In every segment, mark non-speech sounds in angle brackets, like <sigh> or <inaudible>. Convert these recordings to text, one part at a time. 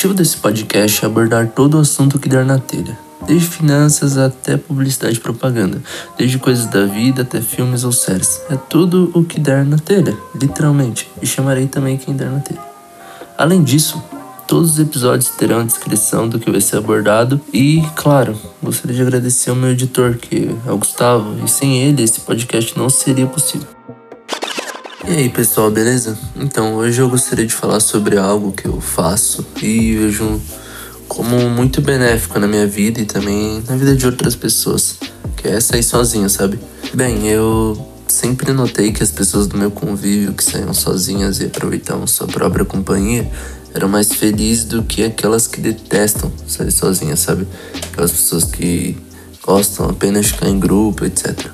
objetivo desse podcast é abordar todo o assunto que der na telha, desde finanças até publicidade e propaganda, desde coisas da vida até filmes ou séries. É tudo o que der na telha, literalmente, e chamarei também quem der na telha. Além disso, todos os episódios terão a descrição do que vai ser abordado e, claro, gostaria de agradecer ao meu editor, que é o Gustavo, e sem ele esse podcast não seria possível. E aí pessoal, beleza? Então, hoje eu gostaria de falar sobre algo que eu faço e vejo como muito benéfico na minha vida e também na vida de outras pessoas, que é sair sozinho, sabe? Bem, eu sempre notei que as pessoas do meu convívio que saíam sozinhas e aproveitavam sua própria companhia eram mais felizes do que aquelas que detestam sair sozinhas, sabe? Aquelas pessoas que gostam apenas de ficar em grupo, etc.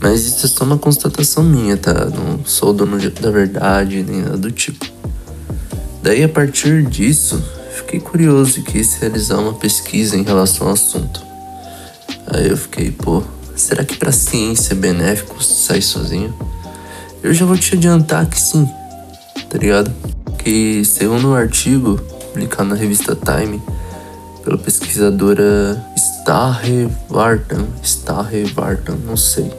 Mas isso é só uma constatação minha, tá? Não sou dono da verdade nem nada do tipo. Daí, a partir disso, fiquei curioso e quis realizar uma pesquisa em relação ao assunto. Aí eu fiquei, pô, será que pra ciência é benéfico sair sozinho? Eu já vou te adiantar que sim, tá ligado? Que segundo um artigo publicado na revista Time pela pesquisadora Starre Vartan, Starre Vartan, não sei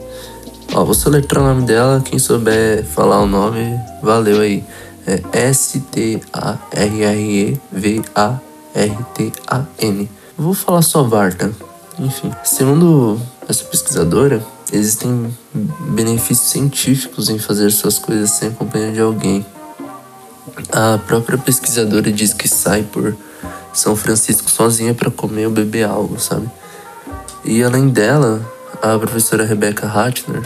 Ó, vou soletrar o nome dela, quem souber falar o nome, valeu aí. É S-T-A-R-R-E-V-A-R-T-A-N. Vou falar só Varta. Enfim, segundo essa pesquisadora, existem benefícios científicos em fazer suas coisas sem a companhia de alguém. A própria pesquisadora diz que sai por São Francisco sozinha para comer ou beber algo, sabe? E além dela, a professora Rebecca Hatner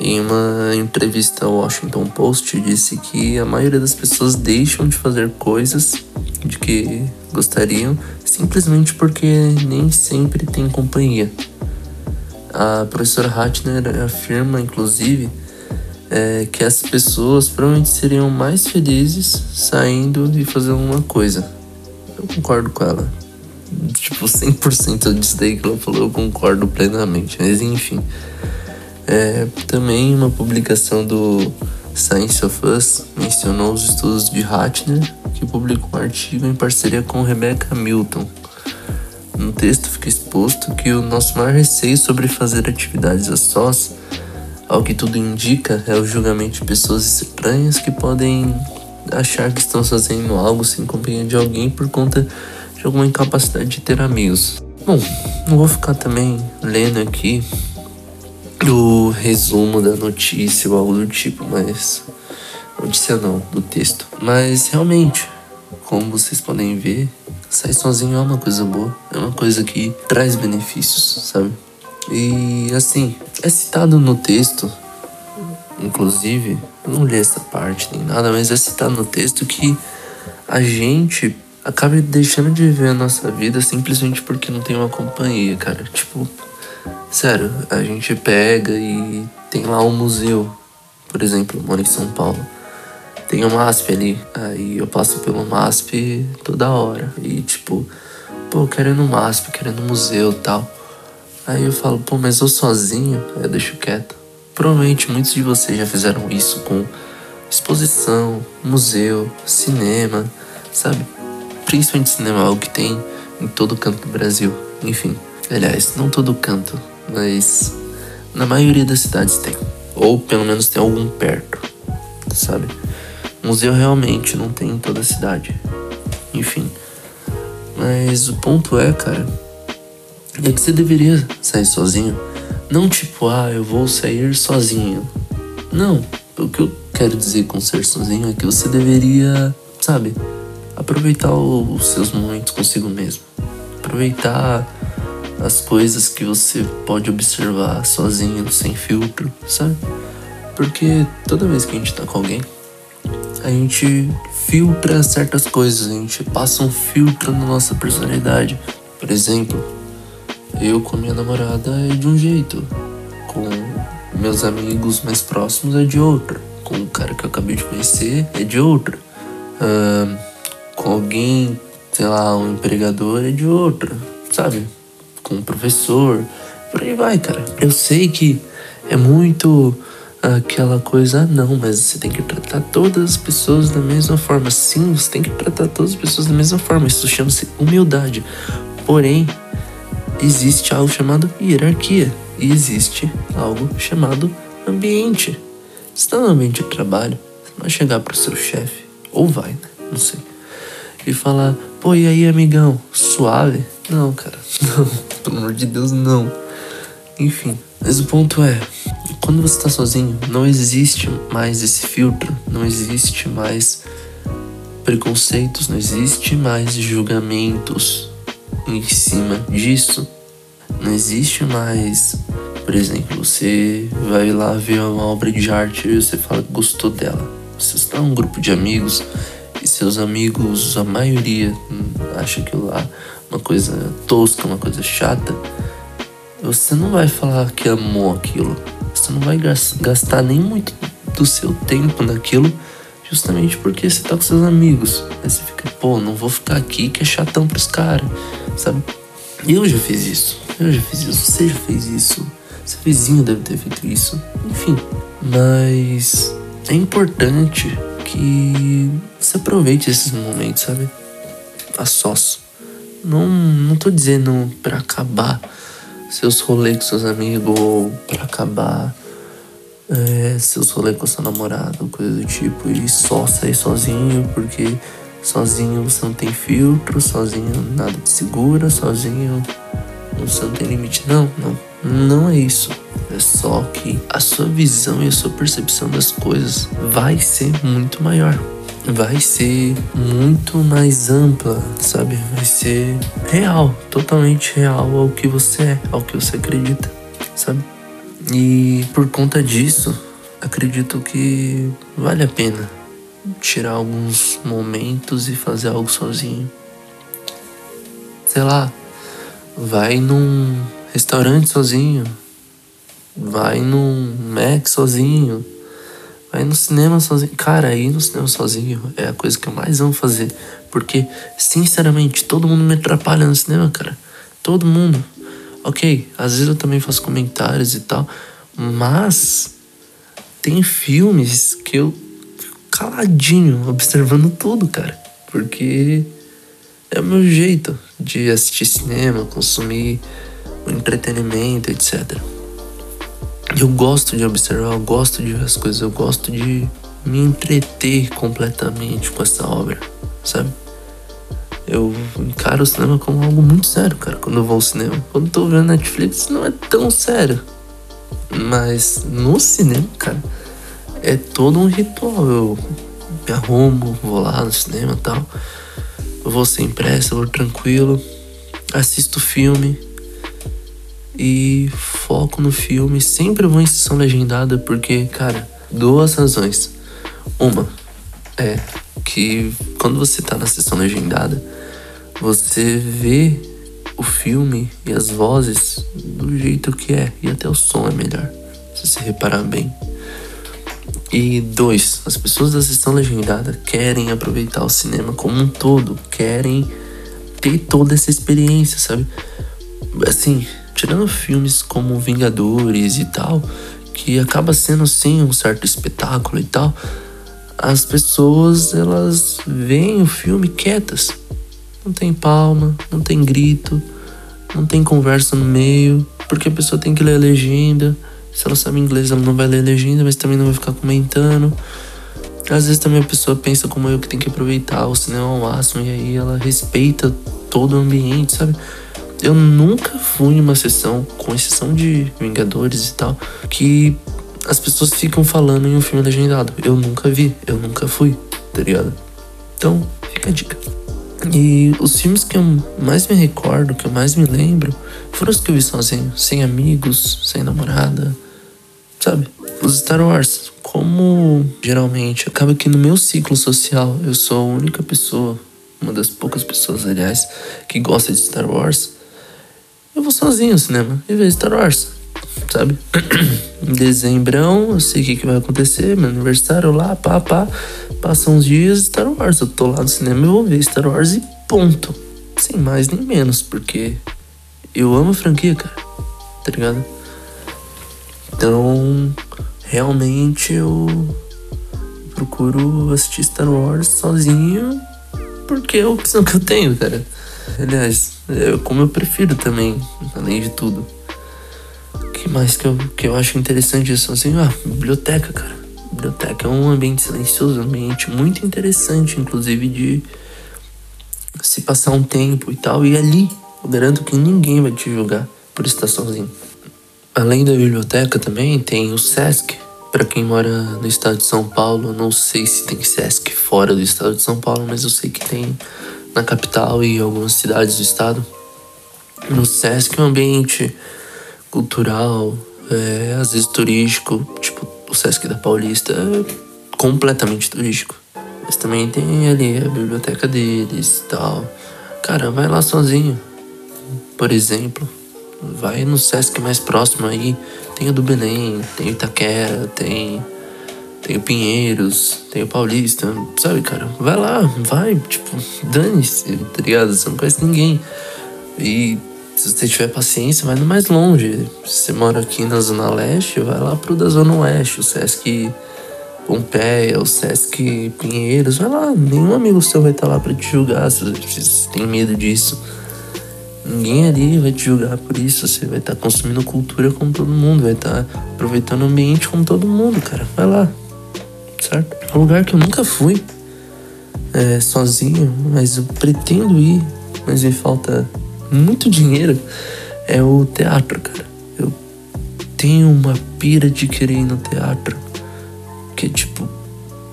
em uma entrevista ao Washington Post, disse que a maioria das pessoas deixam de fazer coisas de que gostariam simplesmente porque nem sempre tem companhia. A professora Hatner afirma, inclusive, é, que as pessoas provavelmente seriam mais felizes saindo e fazendo alguma coisa. Eu concordo com ela. Tipo, 100% disso daí que ela falou, eu concordo plenamente. Mas enfim. É, também uma publicação do Science of Us mencionou os estudos de Hatner, que publicou um artigo em parceria com Rebecca Milton. No texto fica exposto que o nosso maior receio sobre fazer atividades a sós, ao que tudo indica, é o julgamento de pessoas estranhas que podem achar que estão fazendo algo sem companhia de alguém por conta de alguma incapacidade de ter amigos. Bom, não vou ficar também lendo aqui o resumo da notícia ou algo do tipo, mas. Notícia não, do texto. Mas realmente, como vocês podem ver, sair sozinho é uma coisa boa, é uma coisa que traz benefícios, sabe? E assim, é citado no texto, inclusive, não li essa parte nem nada, mas é citado no texto que a gente acaba deixando de viver a nossa vida simplesmente porque não tem uma companhia, cara. Tipo, Sério, a gente pega e tem lá um museu, por exemplo, eu moro em São Paulo. Tem o MASP ali, aí eu passo pelo MASP toda hora. E tipo, pô, ir no MASP, ir no museu tal. Aí eu falo, pô, mas eu sozinho, eu deixo quieto. Provavelmente muitos de vocês já fizeram isso com exposição, museu, cinema, sabe? Principalmente cinema, algo que tem em todo canto do Brasil. Enfim, aliás, não todo canto, mas na maioria das cidades tem. Ou pelo menos tem algum perto, sabe? Museu realmente não tem em toda a cidade. Enfim. Mas o ponto é, cara, é que você deveria sair sozinho. Não tipo, ah, eu vou sair sozinho. Não. O que eu quero dizer com ser sozinho é que você deveria, sabe, aproveitar os seus momentos consigo mesmo. Aproveitar as coisas que você pode observar sozinho, sem filtro, sabe? Porque toda vez que a gente tá com alguém, a gente filtra certas coisas, a gente passa um filtro na nossa personalidade. Por exemplo, eu com minha namorada é de um jeito, com meus amigos mais próximos é de outro, com o cara que eu acabei de conhecer é de outro, uh, alguém, sei lá, um empregador é de outro, sabe? com o professor, por aí vai, cara. Eu sei que é muito aquela coisa, ah, não, mas você tem que tratar todas as pessoas da mesma forma. Sim, você tem que tratar todas as pessoas da mesma forma. Isso chama-se humildade. Porém, existe algo chamado hierarquia e existe algo chamado ambiente. Você está no ambiente de trabalho, você não vai chegar para o seu chefe, ou vai, né? Não sei. E falar, pô, e aí, amigão, suave? Não, cara, <laughs> não, pelo amor de Deus, não. Enfim, mas o ponto é, quando você está sozinho, não existe mais esse filtro, não existe mais preconceitos, não existe mais julgamentos em cima disso. Não existe mais, por exemplo, você vai lá ver uma obra de arte e você fala que gostou dela. Você está num grupo de amigos e seus amigos, a maioria, acha aquilo lá uma coisa tosca, uma coisa chata você não vai falar que amou aquilo. Você não vai gastar nem muito do seu tempo naquilo, justamente porque você tá com seus amigos. Aí você fica, pô, não vou ficar aqui que é chatão pros caras, sabe? Eu já fiz isso. Eu já fiz isso. Você já fez isso. Seu vizinho deve ter feito isso. Enfim. Mas é importante que você aproveite esses momentos, sabe? A sós. Não, não tô dizendo para acabar seus rolês com seus amigos ou pra acabar é, seus rolês com sua namorada, coisa do tipo, e só sair sozinho, porque sozinho você não tem filtro, sozinho nada te segura, sozinho você não tem limite. Não, não. Não é isso. É só que a sua visão e a sua percepção das coisas vai ser muito maior vai ser muito mais ampla, sabe? Vai ser real, totalmente real ao que você é, ao que você acredita, sabe? E por conta disso, acredito que vale a pena tirar alguns momentos e fazer algo sozinho. Sei lá, vai num restaurante sozinho, vai num Mac sozinho Vai no cinema sozinho. Cara, ir no cinema sozinho é a coisa que eu mais amo fazer. Porque, sinceramente, todo mundo me atrapalha no cinema, cara. Todo mundo. Ok, às vezes eu também faço comentários e tal. Mas tem filmes que eu fico caladinho, observando tudo, cara. Porque é o meu jeito de assistir cinema, consumir entretenimento, etc. Eu gosto de observar, eu gosto de ver as coisas, eu gosto de me entreter completamente com essa obra, sabe? Eu encaro o cinema como algo muito sério, cara, quando eu vou ao cinema. Quando eu tô vendo Netflix, não é tão sério. Mas no cinema, cara, é todo um ritual. Eu me arrumo, vou lá no cinema e tal. Eu vou sem pressa, vou tranquilo, assisto filme e foco no filme. Sempre vou em sessão legendada porque, cara, duas razões. Uma é que quando você tá na sessão legendada, você vê o filme e as vozes do jeito que é, e até o som é melhor, se você reparar bem. E dois, as pessoas da sessão legendada querem aproveitar o cinema como um todo, querem ter toda essa experiência, sabe? Assim, tirando filmes como Vingadores e tal, que acaba sendo sim um certo espetáculo e tal, as pessoas elas veem o filme quietas. Não tem palma, não tem grito, não tem conversa no meio, porque a pessoa tem que ler a legenda. Se ela sabe inglês, ela não vai ler a legenda, mas também não vai ficar comentando. Às vezes também a pessoa pensa como eu que tem que aproveitar o cinema ao máximo e aí ela respeita todo o ambiente, sabe? Eu nunca fui em uma sessão, com exceção de Vingadores e tal, que as pessoas ficam falando em um filme legendado. Eu nunca vi, eu nunca fui, tá ligado? Então, fica a dica. E os filmes que eu mais me recordo, que eu mais me lembro, foram os que eu vi sozinho, sem amigos, sem namorada, sabe? Os Star Wars. Como geralmente acaba que no meu ciclo social eu sou a única pessoa, uma das poucas pessoas, aliás, que gosta de Star Wars eu vou sozinho ao cinema e vejo Star Wars, sabe? em <clears throat> dezembrão, eu sei o que, que vai acontecer, meu aniversário lá, pá, pá. Passam uns dias, Star Wars. Eu tô lá no cinema e vou ver Star Wars e ponto. Sem mais nem menos, porque eu amo a franquia, cara. Tá ligado? Então, realmente eu procuro assistir Star Wars sozinho porque é a opção que eu tenho, cara. Aliás, como eu prefiro também, além de tudo. O que mais que eu, que eu acho interessante é assim, ah, biblioteca, cara. Biblioteca é um ambiente silencioso, um ambiente muito interessante, inclusive de se passar um tempo e tal. E ali, eu garanto que ninguém vai te julgar por estar sozinho. Além da biblioteca também tem o Sesc. Para quem mora no estado de São Paulo, não sei se tem Sesc fora do estado de São Paulo, mas eu sei que tem na capital e algumas cidades do estado. No Sesc é um ambiente cultural, é, às vezes turístico, tipo o Sesc da Paulista é completamente turístico. Mas também tem ali a biblioteca deles e tal. Cara, vai lá sozinho. Por exemplo, vai no Sesc mais próximo aí. Tem o do Belém, tem Itaquera, tem tem o Pinheiros, tem o Paulista, sabe, cara? Vai lá, vai, tipo, dane-se, tá ligado? Você não conhece ninguém. E se você tiver paciência, vai no mais longe. Se você mora aqui na Zona Leste, vai lá pro da Zona Oeste, o Sesc Pompeia, o Sesc Pinheiros, vai lá. Nenhum amigo seu vai estar tá lá pra te julgar se você tem medo disso. Ninguém ali vai te julgar por isso. Você vai estar tá consumindo cultura como todo mundo, vai estar tá aproveitando o ambiente como todo mundo, cara. Vai lá certo? É um lugar que eu nunca fui é, sozinho, mas eu pretendo ir, mas me falta muito dinheiro. É o teatro, cara. Eu tenho uma pira de querer ir no teatro que é tipo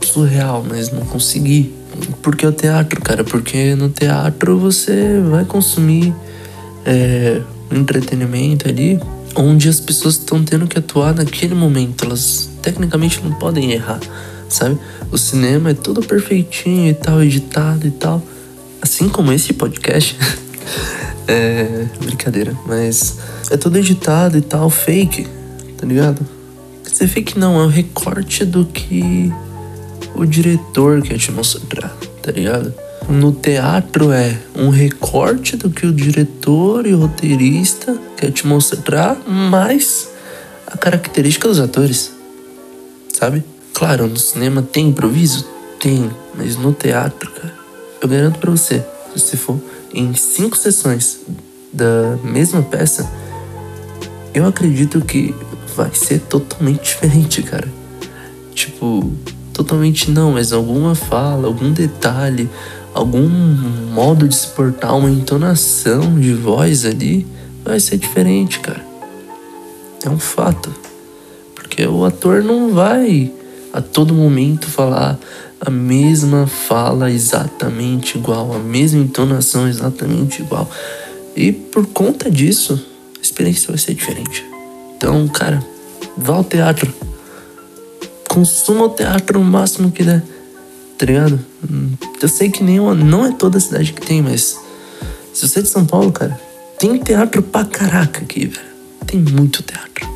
surreal, mas não consegui. Porque é o teatro, cara? Porque no teatro você vai consumir é, entretenimento ali onde as pessoas estão tendo que atuar naquele momento. Elas tecnicamente não podem errar sabe? O cinema é tudo perfeitinho e tal, editado e tal. Assim como esse podcast. <laughs> é. Brincadeira, mas é tudo editado e tal, fake, tá ligado? Quer dizer, fake não, é o recorte do que o diretor quer te mostrar, tá ligado? No teatro é um recorte do que o diretor e o roteirista quer te mostrar, mais a característica dos atores, sabe? Claro, no cinema tem improviso? Tem, mas no teatro, cara, eu garanto pra você, se você for em cinco sessões da mesma peça, eu acredito que vai ser totalmente <laughs> diferente, cara. Tipo, totalmente não, mas alguma fala, algum detalhe, algum modo de se portar, uma entonação de voz ali vai ser diferente, cara. É um fato. Porque o ator não vai a todo momento falar a mesma fala exatamente igual, a mesma entonação exatamente igual. E por conta disso, a experiência vai ser diferente. Então, cara, vá ao teatro. Consuma o teatro o máximo que der. Tá ligado? Eu sei que nenhuma, não é toda a cidade que tem, mas se você é de São Paulo, cara, tem teatro pra caraca aqui, velho. Tem muito teatro.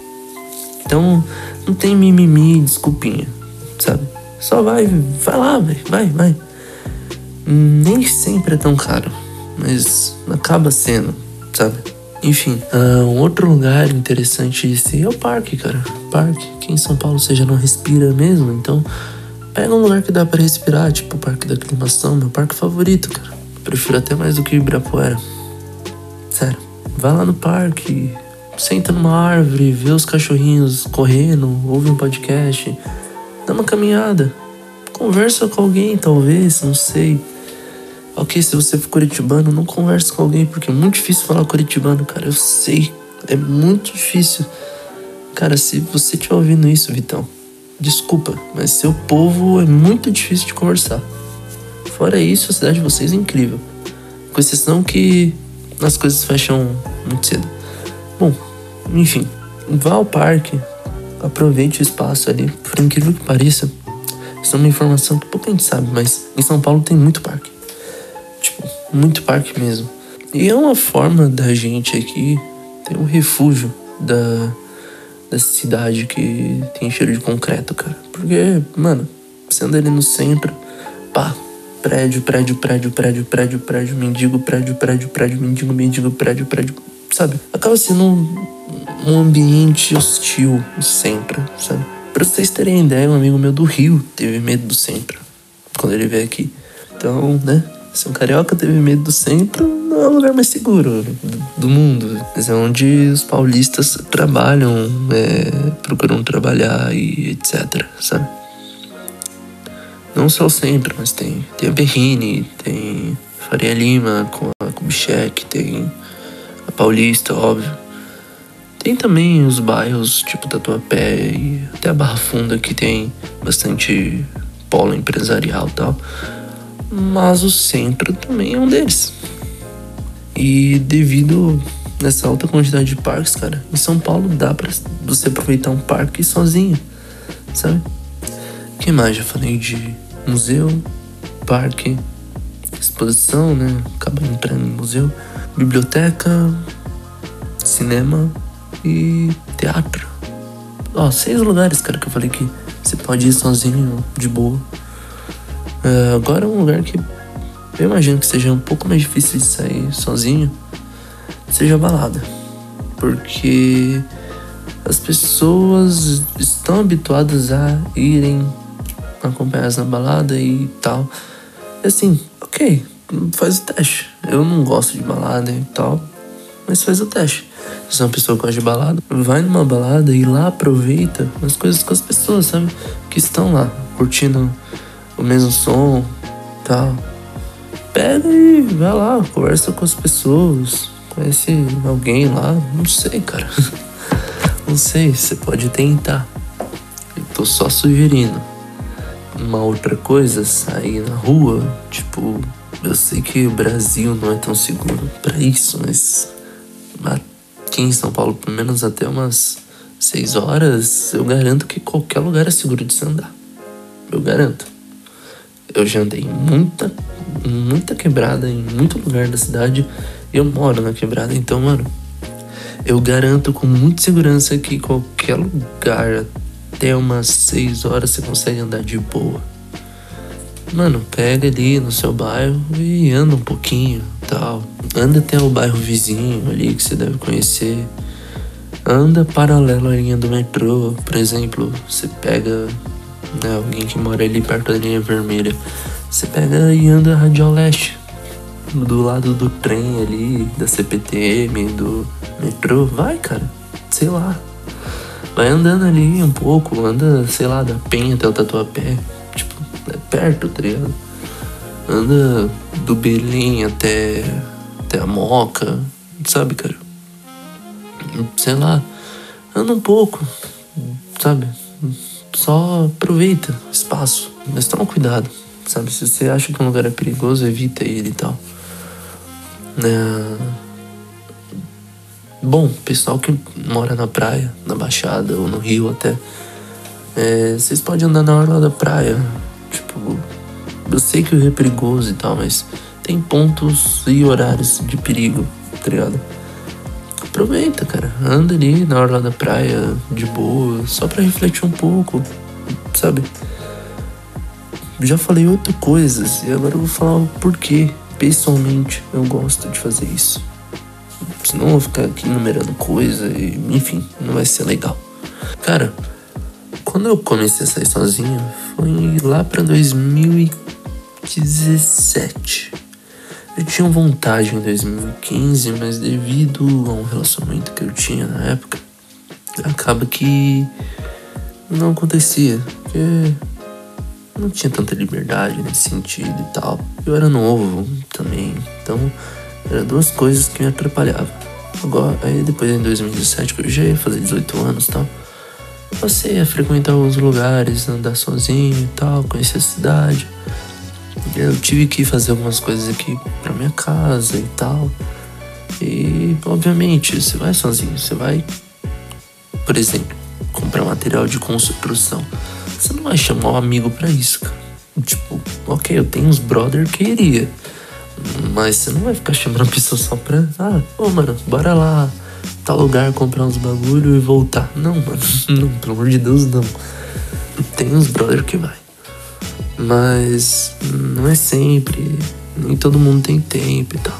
Então, não tem mimimi, desculpinha? Só vai, vai lá, vai, vai, vai. Nem sempre é tão caro, mas acaba sendo, sabe? Enfim, uh, um outro lugar interessante esse é o parque, cara. Parque. Aqui em São Paulo você já não respira mesmo, então pega um lugar que dá para respirar, tipo o Parque da Aclimação, meu parque favorito, cara. Prefiro até mais do que Ibirapuera. Sério, vai lá no parque, senta numa árvore, vê os cachorrinhos correndo, ouve um podcast Dá uma caminhada. Conversa com alguém, talvez, não sei. Ok, se você for curitibano, não converse com alguém, porque é muito difícil falar curitibano, cara. Eu sei. É muito difícil. Cara, se você estiver ouvindo isso, Vitão, desculpa, mas seu povo é muito difícil de conversar. Fora isso, a cidade de vocês é incrível. Com exceção que as coisas fecham muito cedo. Bom, enfim, vá ao parque, aproveite o espaço ali. Por incrível que pareça, isso é uma informação que pouca gente sabe, mas em São Paulo tem muito parque. Tipo, muito parque mesmo. E é uma forma da gente aqui ter um refúgio da, da cidade que tem cheiro de concreto, cara. Porque, mano, você anda ali no centro, pá, prédio, prédio, prédio, prédio, prédio, prédio, mendigo, prédio, prédio, prédio, mendigo, mendigo, prédio, prédio, sabe? Acaba sendo um, um ambiente hostil sempre, sabe? Pra vocês terem ideia, um amigo meu do Rio teve medo do centro quando ele veio aqui. Então, né? Se um carioca teve medo do centro, não é o lugar mais seguro do mundo. Mas é onde os paulistas trabalham, é, procuram trabalhar e etc, sabe? Não só o centro, mas tem, tem a Berrine, tem Faria Lima com a Kubitschek, tem Paulista, óbvio. Tem também os bairros tipo Tatuapé e até a Barra Funda que tem bastante polo empresarial e tal mas o centro também é um deles. E devido nessa alta quantidade de parques, cara, em São Paulo dá pra você aproveitar um parque sozinho, sabe? Que mais? Já falei de museu, parque, exposição, né? Acaba entrando em museu, biblioteca, cinema e teatro. Ó, seis lugares, cara, que eu falei que você pode ir sozinho, de boa. Uh, agora um lugar que eu imagino que seja um pouco mais difícil de sair sozinho seja a balada. Porque as pessoas estão habituadas a irem acompanhadas na balada e tal. Assim, ok, faz o teste. Eu não gosto de balada e tal, mas faz o teste. Se é uma pessoa que gosta de balada, vai numa balada e lá aproveita as coisas com as pessoas, sabe? Que estão lá, curtindo o mesmo som tal. Pega e vai lá, conversa com as pessoas, conhece alguém lá, não sei, cara. <laughs> Não sei, você pode tentar. Eu tô só sugerindo. Uma outra coisa, sair na rua, tipo, eu sei que o Brasil não é tão seguro para isso, mas aqui em São Paulo, pelo menos até umas seis horas, eu garanto que qualquer lugar é seguro de se andar. Eu garanto. Eu já andei muita, muita quebrada em muito lugar da cidade. Eu moro na quebrada, então, mano, eu garanto com muita segurança que qualquer lugar, até umas 6 horas, você consegue andar de boa. Mano, pega ali no seu bairro e anda um pouquinho tal. Anda até o bairro vizinho ali que você deve conhecer. Anda paralelo à linha do metrô, por exemplo. Você pega né, alguém que mora ali perto da linha vermelha. Você pega e anda Radial Leste, do lado do trem ali, da CPTM, do metrô. Vai, cara, sei lá. Vai andando ali um pouco, anda, sei lá, da Penha até o Tatuapé. Perto, tá ligado? Anda do Belém até, até a Moca, sabe, cara? Sei lá, anda um pouco, sabe? Só aproveita espaço, mas toma cuidado, sabe? Se você acha que um lugar é perigoso, evita ele e tal. É... Bom, pessoal que mora na praia, na Baixada ou no Rio até, é, vocês podem andar na hora da praia. Tipo, eu sei que o é perigoso e tal, mas tem pontos e horários de perigo, tá ligado? aproveita, cara. Anda ali na hora da praia, de boa, só pra refletir um pouco, sabe? Já falei outras coisas e agora eu vou falar o porquê. Pessoalmente, eu gosto de fazer isso. Senão eu vou ficar aqui numerando coisa e, enfim, não vai ser legal. Cara, quando eu comecei a sair sozinho, foi lá pra 2017. Eu tinha vontade em 2015, mas devido a um relacionamento que eu tinha na época, acaba que não acontecia. Porque não tinha tanta liberdade nesse sentido e tal. Eu era novo também, então eram duas coisas que me atrapalhavam. Agora, aí depois em 2017, que eu já ia fazer 18 anos e tal, passei a frequentar alguns lugares, andar sozinho e tal, conhecer a cidade. Eu tive que fazer algumas coisas aqui pra minha casa e tal. E, obviamente, você vai sozinho, você vai, por exemplo, comprar material de construção. Você não vai chamar um amigo para isso, cara. Tipo, ok, eu tenho uns brother que iria. Mas você não vai ficar chamando a pessoa só pra. Ah, ô mano, bora lá, tal lugar, comprar uns bagulho e voltar. Não, mano, <laughs> não, pelo amor de Deus, não. Tem uns brother que vai. Mas não é sempre. Nem todo mundo tem tempo e tal.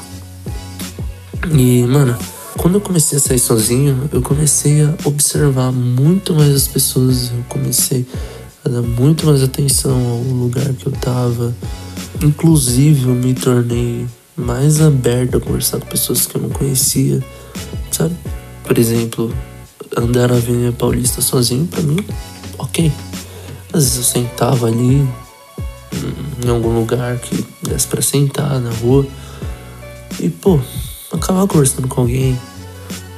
E, mano, Quando eu comecei a sair sozinho, eu comecei a observar muito mais as pessoas, eu comecei a dar muito mais atenção ao lugar que eu tava. Inclusive, eu me tornei mais aberto a conversar com pessoas que eu não conhecia, sabe? Por exemplo, andar na Avenida Paulista sozinho, para mim, ok. Às vezes eu sentava ali em algum lugar que desse pra sentar na rua e, pô, acabava conversando com alguém,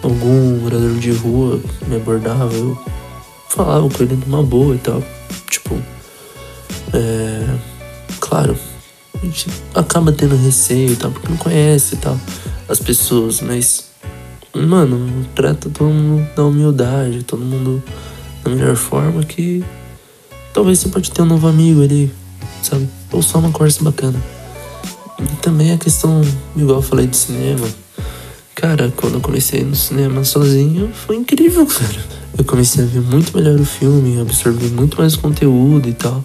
algum morador de rua me abordava, eu falava com ele numa boa e tal. Tipo, é. Claro, a gente acaba tendo receio e tal, porque não conhece e tal as pessoas, mas. Mano, trata todo mundo da humildade, todo mundo da melhor forma que talvez você pode ter um novo amigo ali, sabe? Ou só uma conversa bacana. E também a questão, igual eu falei do cinema. Cara, quando eu comecei no cinema sozinho, foi incrível, <laughs> cara. Eu comecei a ver muito melhor o filme, absorver muito mais conteúdo e tal.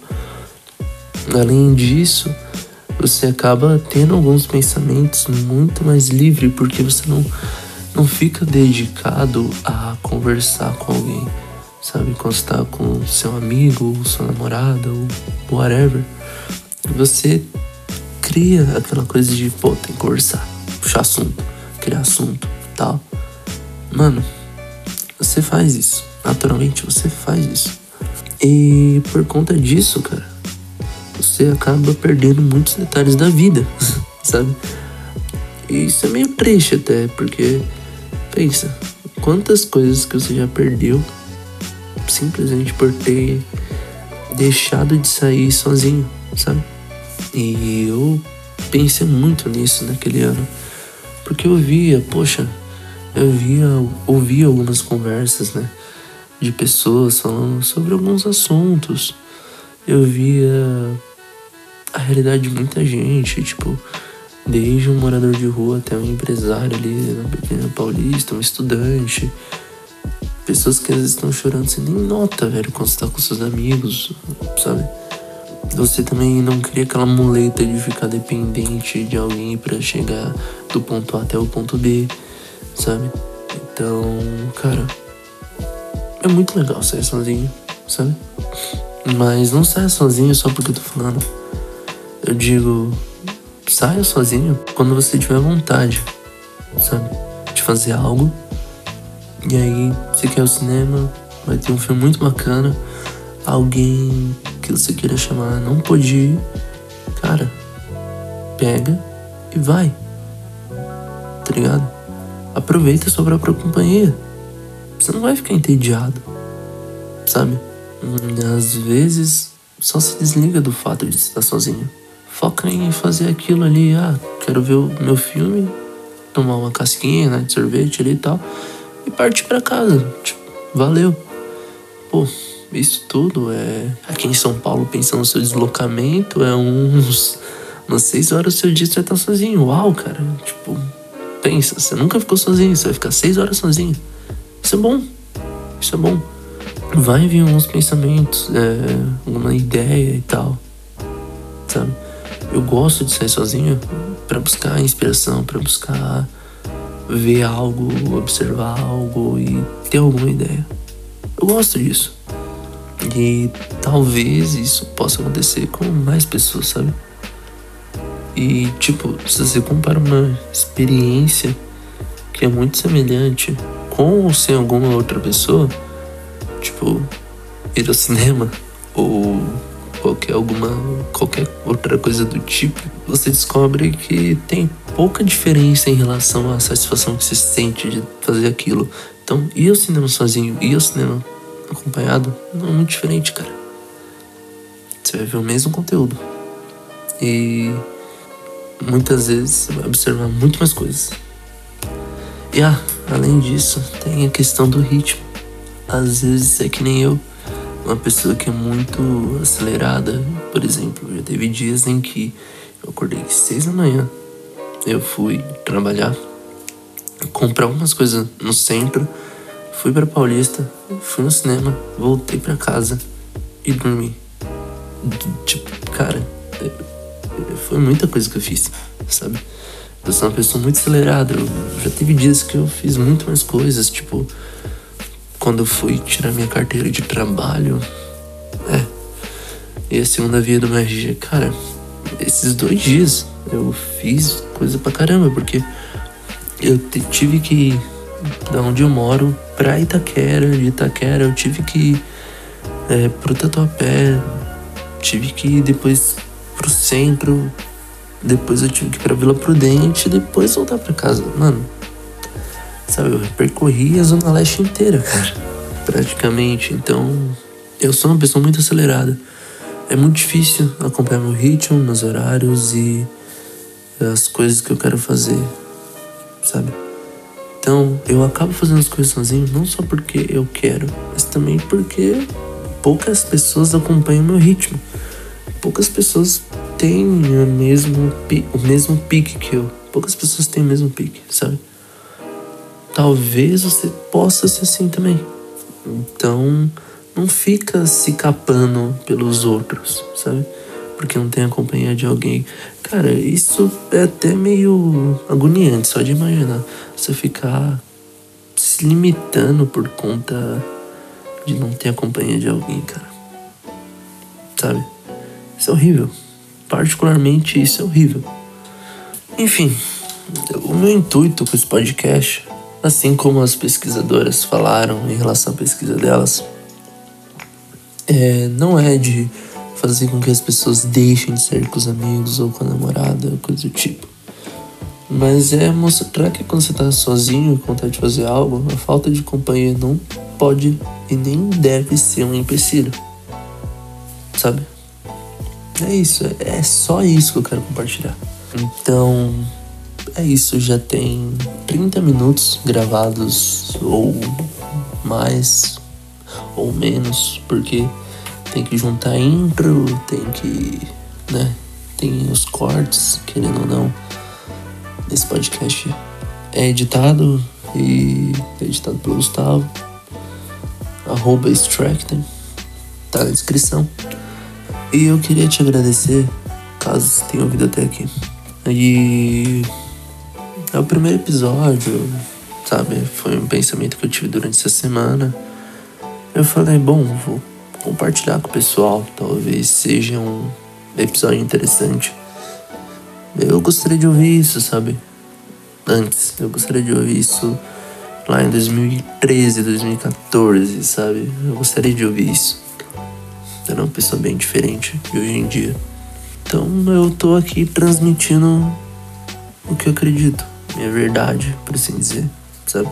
Além disso, você acaba tendo alguns pensamentos muito mais livre, porque você não, não fica dedicado a conversar com alguém, sabe? Quando você tá com seu amigo, sua namorada, ou whatever. Você cria aquela coisa de, pô, tem que conversar, puxar assunto, criar assunto tal. Mano, você faz isso. Naturalmente você faz isso. E por conta disso, cara, você acaba perdendo muitos detalhes da vida, <laughs> sabe? E isso é meio triste até, porque pensa, quantas coisas que você já perdeu simplesmente por ter deixado de sair sozinho, sabe? E eu pensei muito nisso naquele ano. Porque eu via, poxa, eu via, ouvia algumas conversas, né? De pessoas falando sobre alguns assuntos. Eu via a realidade de muita gente, tipo, desde um morador de rua até um empresário ali na Pequena Paulista, um estudante. Pessoas que às vezes estão chorando, você nem nota, velho, quando você tá com seus amigos, sabe? Você também não cria aquela muleta de ficar dependente de alguém para chegar do ponto A até o ponto B, sabe? Então, cara, é muito legal sair sozinho, sabe? Mas não saia sozinho só porque eu tô falando. Eu digo, saia sozinho quando você tiver vontade, sabe? De fazer algo. E aí, você quer o cinema, vai ter um filme muito bacana, alguém que você queira chamar não pode ir, cara, pega e vai. Tá ligado? Aproveita a sua própria companhia. Você não vai ficar entediado, sabe? Às vezes, só se desliga do fato de estar sozinho. Foca em fazer aquilo ali. Ah, quero ver o meu filme, tomar uma casquinha né, de sorvete ali e tal, e partir para casa. Tipo, valeu. Pô, isso tudo é. Aqui em São Paulo, pensando no seu deslocamento, é uns. Umas seis horas do seu dia você estar sozinho. Uau, cara. Tipo, pensa, você nunca ficou sozinho, você vai ficar seis horas sozinho. Isso é bom. Isso é bom. Vai vir alguns pensamentos, é, alguma ideia e tal. Sabe? Eu gosto de sair sozinho para buscar inspiração, para buscar ver algo, observar algo e ter alguma ideia. Eu gosto disso. E talvez isso possa acontecer com mais pessoas, sabe? E, tipo, se você compara uma experiência que é muito semelhante com ou sem alguma outra pessoa, tipo, ir ao cinema <laughs> ou qualquer alguma qualquer outra coisa do tipo, você descobre que tem pouca diferença em relação à satisfação que você sente de fazer aquilo. Então, ir ao cinema sozinho, ir ao cinema acompanhado, não é muito diferente, cara. Você vai ver o mesmo conteúdo. E muitas vezes você vai observar muito mais coisas. E ah, além disso, tem a questão do ritmo. Às vezes é que nem eu, uma pessoa que é muito acelerada. Por exemplo, já teve dias em que eu acordei seis da manhã. Eu fui trabalhar, comprar umas coisas no centro Fui para Paulista, fui no cinema, voltei para casa e dormi. Tipo, cara, foi muita coisa que eu fiz, sabe? Eu sou uma pessoa muito acelerada. Eu já teve dias que eu fiz muito mais coisas, tipo, quando fui tirar minha carteira de trabalho. É. E a segunda via do meu RG, cara, esses dois dias eu fiz coisa pra caramba, porque eu tive que da onde eu moro pra Itaquera, de Itaquera eu tive que é, pro Tatuapé, tive que ir depois pro centro, depois eu tive que ir pra Vila Prudente, depois voltar pra casa. Mano, sabe, eu percorri a Zona Leste inteira, cara, praticamente. Então, eu sou uma pessoa muito acelerada. É muito difícil acompanhar meu ritmo, meus horários e as coisas que eu quero fazer, sabe? Então, eu acabo fazendo as coisas sozinho não só porque eu quero, mas também porque poucas pessoas acompanham meu ritmo. Poucas pessoas têm o mesmo, o mesmo pique que eu. Poucas pessoas têm o mesmo pique, sabe? Talvez você possa ser assim também. Então, não fica se capando pelos outros, sabe? Porque não tem a companhia de alguém. Cara, isso é até meio agoniante só de imaginar. Você ficar se limitando por conta de não ter a companhia de alguém, cara. Sabe? Isso é horrível. Particularmente, isso é horrível. Enfim, o meu intuito com esse podcast, assim como as pesquisadoras falaram em relação à pesquisa delas, é, não é de fazer com que as pessoas deixem de ser com os amigos ou com a namorada, coisa do tipo. Mas é mostrar que quando você tá sozinho com vontade de fazer algo, a falta de companhia não pode e nem deve ser um empecilho. Sabe? É isso, é só isso que eu quero compartilhar. Então, é isso, já tem 30 minutos gravados ou mais ou menos, porque tem que juntar intro, tem que, né, tem os cortes, querendo ou não. Esse podcast é editado e é editado pelo Gustavo arroba Extractem, tá na descrição. E eu queria te agradecer, caso tenha ouvido até aqui. E é o primeiro episódio, sabe? Foi um pensamento que eu tive durante essa semana. Eu falei, bom, vou compartilhar com o pessoal, talvez seja um episódio interessante. Eu gostaria de ouvir isso, sabe? Antes, eu gostaria de ouvir isso lá em 2013, 2014, sabe? Eu gostaria de ouvir isso. Era uma pessoa bem diferente de hoje em dia. Então eu tô aqui transmitindo o que eu acredito, minha verdade, por assim dizer, sabe?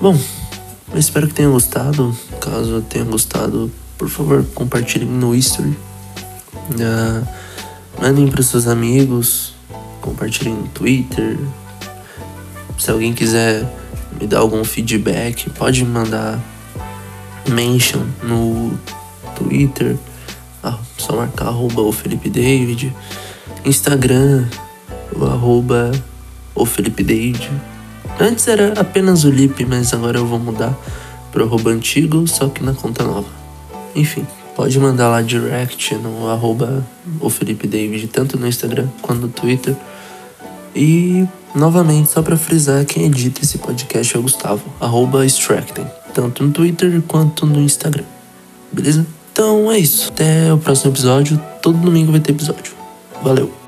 Bom, eu espero que tenham gostado. Caso tenha gostado, por favor, compartilhem no history. Uh, mandem para seus amigos, compartilhem no Twitter, se alguém quiser me dar algum feedback, pode mandar mention no Twitter, ah, só marcar arroba o Felipe David, Instagram, o arroba o Felipe David. Antes era apenas o Lipe, mas agora eu vou mudar pro arroba antigo, só que na conta nova. Enfim, pode mandar lá direct no arroba o Felipe David, tanto no Instagram quanto no Twitter. E Novamente, só para frisar, quem edita esse podcast é o Gustavo, arroba Extracting, tanto no Twitter quanto no Instagram. Beleza? Então é isso. Até o próximo episódio. Todo domingo vai ter episódio. Valeu!